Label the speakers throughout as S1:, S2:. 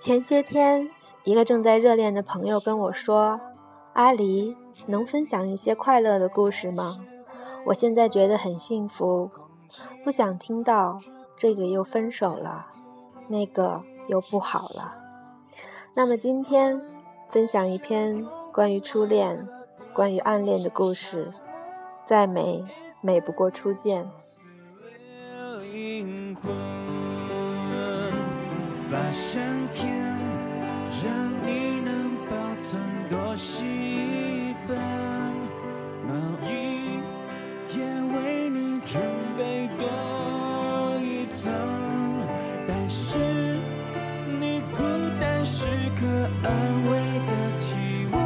S1: 前些天，一个正在热恋的朋友跟我说：“阿离，能分享一些快乐的故事吗？我现在觉得很幸福，不想听到这个又分手了，那个又不好了。”那么今天分享一篇关于初恋、关于暗恋的故事，再美美不过初见。把相片让你能保存多一本，毛衣也为你准备多一层，但是你孤单时刻安慰的体温，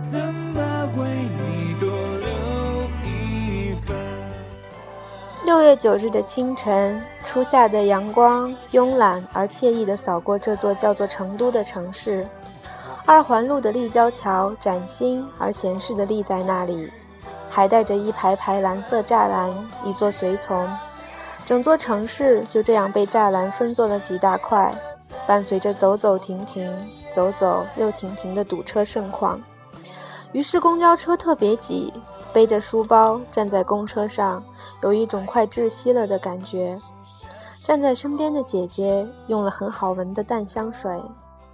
S1: 怎么为你多留一份？六月九日的清晨。初夏的阳光慵懒而惬意地扫过这座叫做成都的城市，二环路的立交桥崭新而闲适地立在那里，还带着一排排蓝色栅栏，一座随从。整座城市就这样被栅栏分作了几大块，伴随着走走停停、走走又停停的堵车盛况。于是公交车特别挤，背着书包站在公车上，有一种快窒息了的感觉。站在身边的姐姐用了很好闻的淡香水，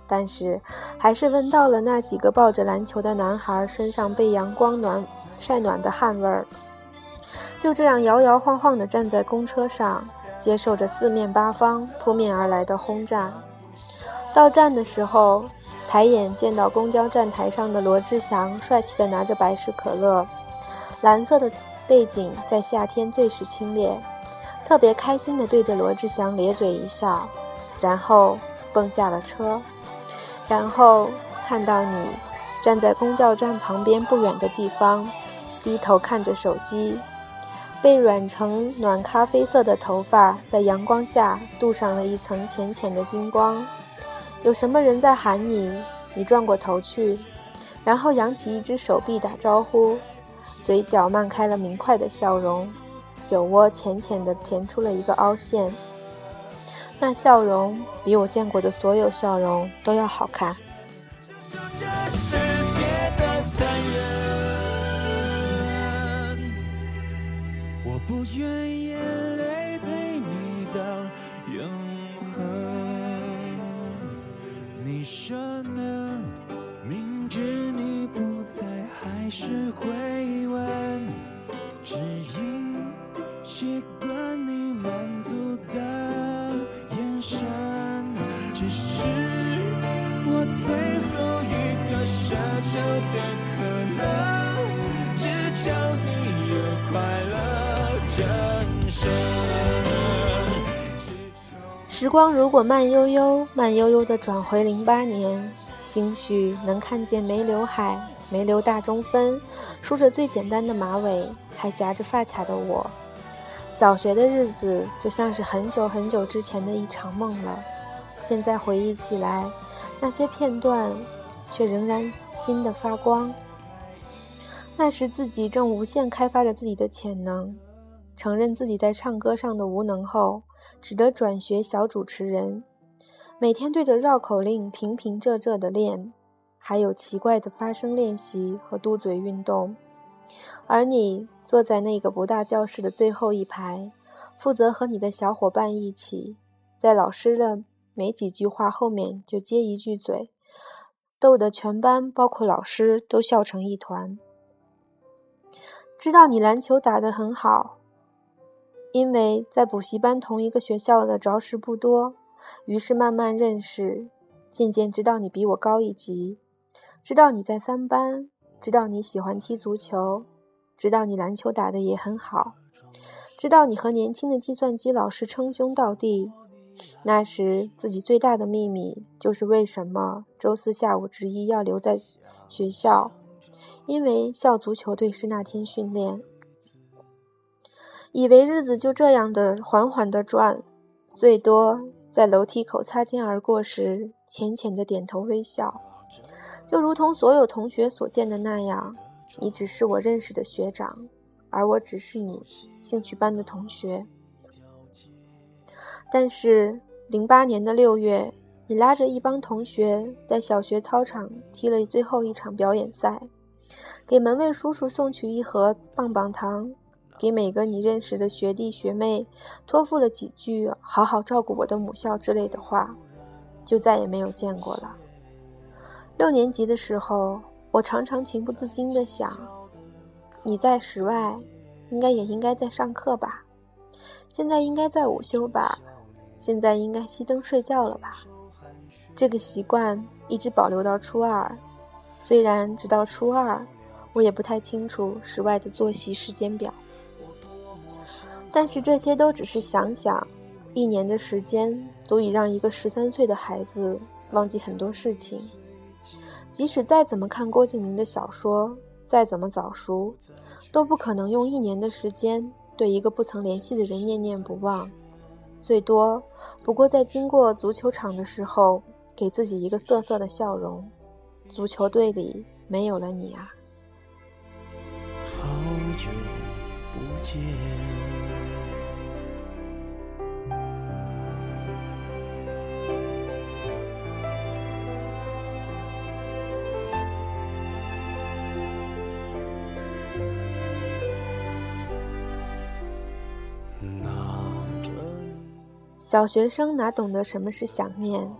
S1: 但是还是闻到了那几个抱着篮球的男孩身上被阳光暖晒暖的汗味儿。就这样摇摇晃晃地站在公车上，接受着四面八方扑面而来的轰炸。到站的时候，抬眼见到公交站台上的罗志祥帅气地拿着百事可乐，蓝色的背景在夏天最是清冽。特别开心地对着罗志祥咧嘴一笑，然后蹦下了车，然后看到你站在公交站旁边不远的地方，低头看着手机，被染成暖咖啡色的头发在阳光下镀上了一层浅浅的金光。有什么人在喊你？你转过头去，然后扬起一只手臂打招呼，嘴角漫开了明快的笑容。酒窝浅浅地填出了一个凹陷，那笑容比我见过的所有笑容都要好看。我不愿眼泪陪你到永恒。你说呢？明知你不在，还是会问，只因。习惯你满足的眼神，只是我最后一个奢求的可能，只求你有快乐人生。时光如果慢悠悠、慢悠悠的转回零八年，兴许能看见没刘海、没留大中分、梳着最简单的马尾、还夹着发卡的我。小学的日子就像是很久很久之前的一场梦了，现在回忆起来，那些片段却仍然新的发光。那时自己正无限开发着自己的潜能，承认自己在唱歌上的无能后，只得转学小主持人，每天对着绕口令平平仄仄的练，还有奇怪的发声练习和嘟嘴运动。而你坐在那个不大教室的最后一排，负责和你的小伙伴一起，在老师的没几句话后面就接一句嘴，逗得全班包括老师都笑成一团。知道你篮球打得很好，因为在补习班同一个学校的着实不多，于是慢慢认识，渐渐知道你比我高一级，知道你在三班。知道你喜欢踢足球，知道你篮球打得也很好，知道你和年轻的计算机老师称兄道弟。那时自己最大的秘密就是为什么周四下午执意要留在学校，因为校足球队是那天训练。以为日子就这样的缓缓的转，最多在楼梯口擦肩而过时，浅浅的点头微笑。就如同所有同学所见的那样，你只是我认识的学长，而我只是你兴趣班的同学。但是，零八年的六月，你拉着一帮同学在小学操场踢了最后一场表演赛，给门卫叔叔送去一盒棒棒糖，给每个你认识的学弟学妹托付了几句“好好照顾我的母校”之类的话，就再也没有见过了。六年级的时候，我常常情不自禁地想：你在室外，应该也应该在上课吧？现在应该在午休吧？现在应该熄灯睡觉了吧？这个习惯一直保留到初二，虽然直到初二，我也不太清楚室外的作息时间表。但是这些都只是想想，一年的时间足以让一个十三岁的孩子忘记很多事情。即使再怎么看郭敬明的小说，再怎么早熟，都不可能用一年的时间对一个不曾联系的人念念不忘。最多不过在经过足球场的时候。给自己一个涩涩的笑容，足球队里没有了你啊！
S2: 好久不见。
S1: 小学生哪懂得什么是想念？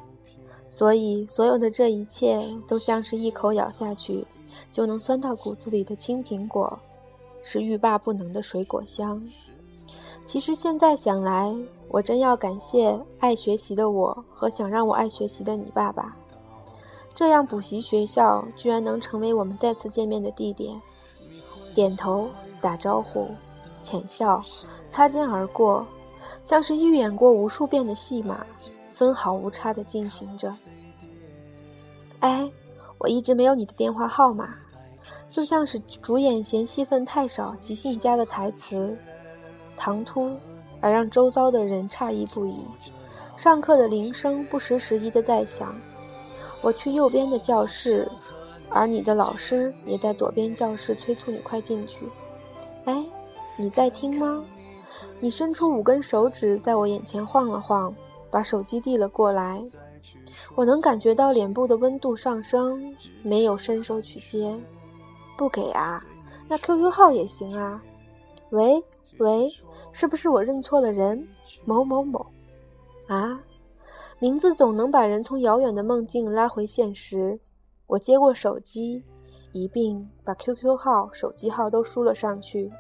S1: 所以，所有的这一切都像是一口咬下去就能酸到骨子里的青苹果，是欲罢不能的水果香。其实现在想来，我真要感谢爱学习的我和想让我爱学习的你爸爸。这样补习学校居然能成为我们再次见面的地点。点头打招呼，浅笑，擦肩而过，像是预演过无数遍的戏码。分毫无差地进行着。哎，我一直没有你的电话号码，就像是主演嫌戏份太少、即兴加的台词，唐突而让周遭的人诧异不已。上课的铃声不时时宜地在响，我去右边的教室，而你的老师也在左边教室催促你快进去。哎，你在听吗？你伸出五根手指在我眼前晃了晃。把手机递了过来，我能感觉到脸部的温度上升，没有伸手去接，不给啊？那 QQ 号也行啊。喂喂，是不是我认错了人？某某某，啊，名字总能把人从遥远的梦境拉回现实。我接过手机，一并把 QQ 号、手机号都输了上去。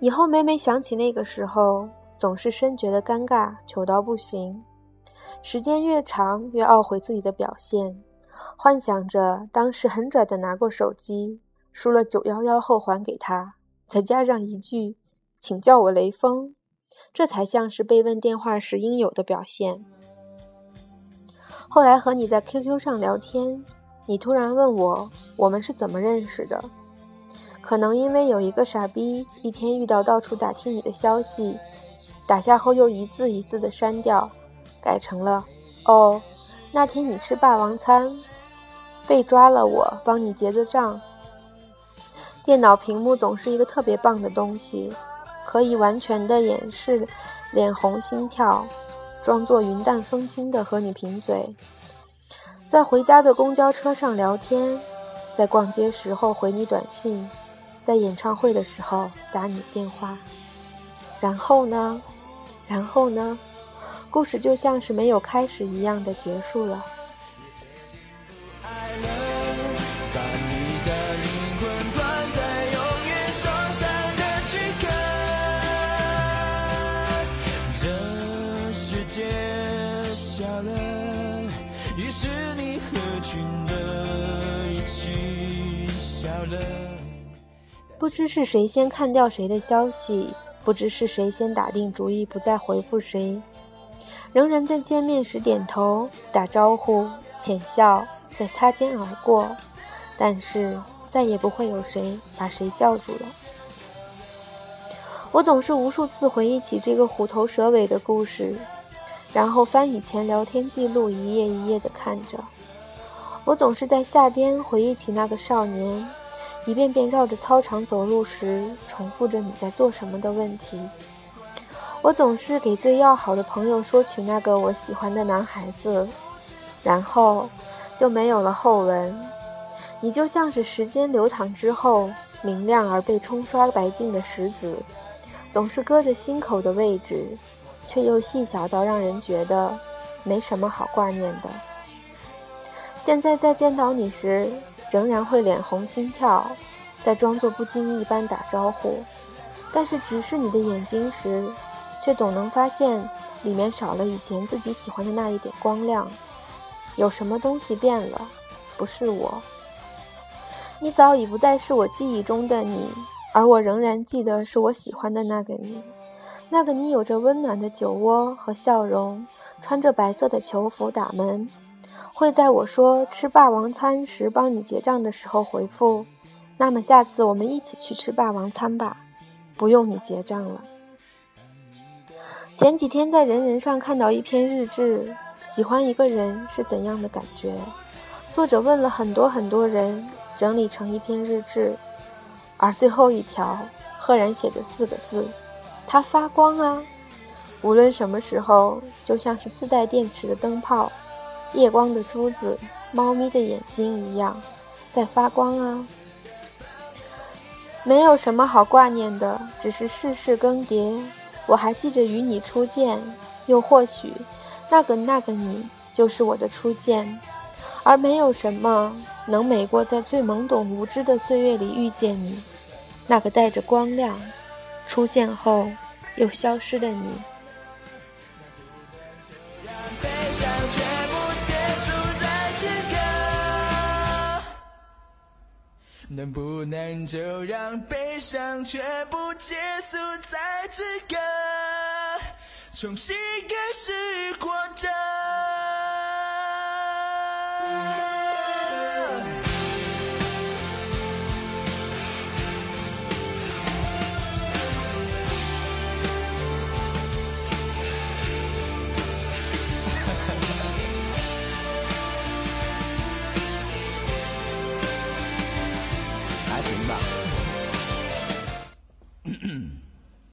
S1: 以后每每想起那个时候。总是深觉得尴尬，糗到不行。时间越长，越懊悔自己的表现，幻想着当时很拽的拿过手机，输了九幺幺后还给他，再加上一句“请叫我雷锋”，这才像是被问电话时应有的表现。后来和你在 QQ 上聊天，你突然问我我们是怎么认识的，可能因为有一个傻逼一天遇到到处打听你的消息。打下后又一字一字的删掉，改成了“哦，那天你吃霸王餐，被抓了，我帮你结的账。”电脑屏幕总是一个特别棒的东西，可以完全的掩饰脸红心跳，装作云淡风轻的和你贫嘴，在回家的公交车上聊天，在逛街时候回你短信，在演唱会的时候打你电话，然后呢？然后呢？故事就像是没有开始一样的结束了。是你和群的一起笑了不知是谁先看掉谁的消息。不知是谁先打定主意不再回复谁，仍然在见面时点头打招呼、浅笑，再擦肩而过，但是再也不会有谁把谁叫住了。我总是无数次回忆起这个虎头蛇尾的故事，然后翻以前聊天记录，一页一页的看着。我总是在夏天回忆起那个少年。一遍遍绕着操场走路时，重复着你在做什么的问题。我总是给最要好的朋友说起那个我喜欢的男孩子，然后就没有了后文。你就像是时间流淌之后明亮而被冲刷白净的石子，总是搁着心口的位置，却又细小到让人觉得没什么好挂念的。现在再见到你时，仍然会脸红心跳，在装作不经意般打招呼，但是直视你的眼睛时，却总能发现里面少了以前自己喜欢的那一点光亮。有什么东西变了？不是我。你早已不再是我记忆中的你，而我仍然记得是我喜欢的那个你。那个你有着温暖的酒窝和笑容，穿着白色的球服打门，会在我说吃霸王餐时帮你结账的时候回复：“那么下次我们一起去吃霸王餐吧，不用你结账了。”前几天在人人上看到一篇日志，喜欢一个人是怎样的感觉？作者问了很多很多人。整理成一篇日志，而最后一条赫然写着四个字：“它发光啊！无论什么时候，就像是自带电池的灯泡，夜光的珠子，猫咪的眼睛一样，在发光啊！没有什么好挂念的，只是世事更迭。我还记着与你初见，又或许，那个那个你，就是我的初见，而没有什么。”能美过在最懵懂无知的岁月里遇见你，那个带着光亮出现后又消失的你。
S2: 能不能就让悲伤全部结束在此刻，重新开始活着？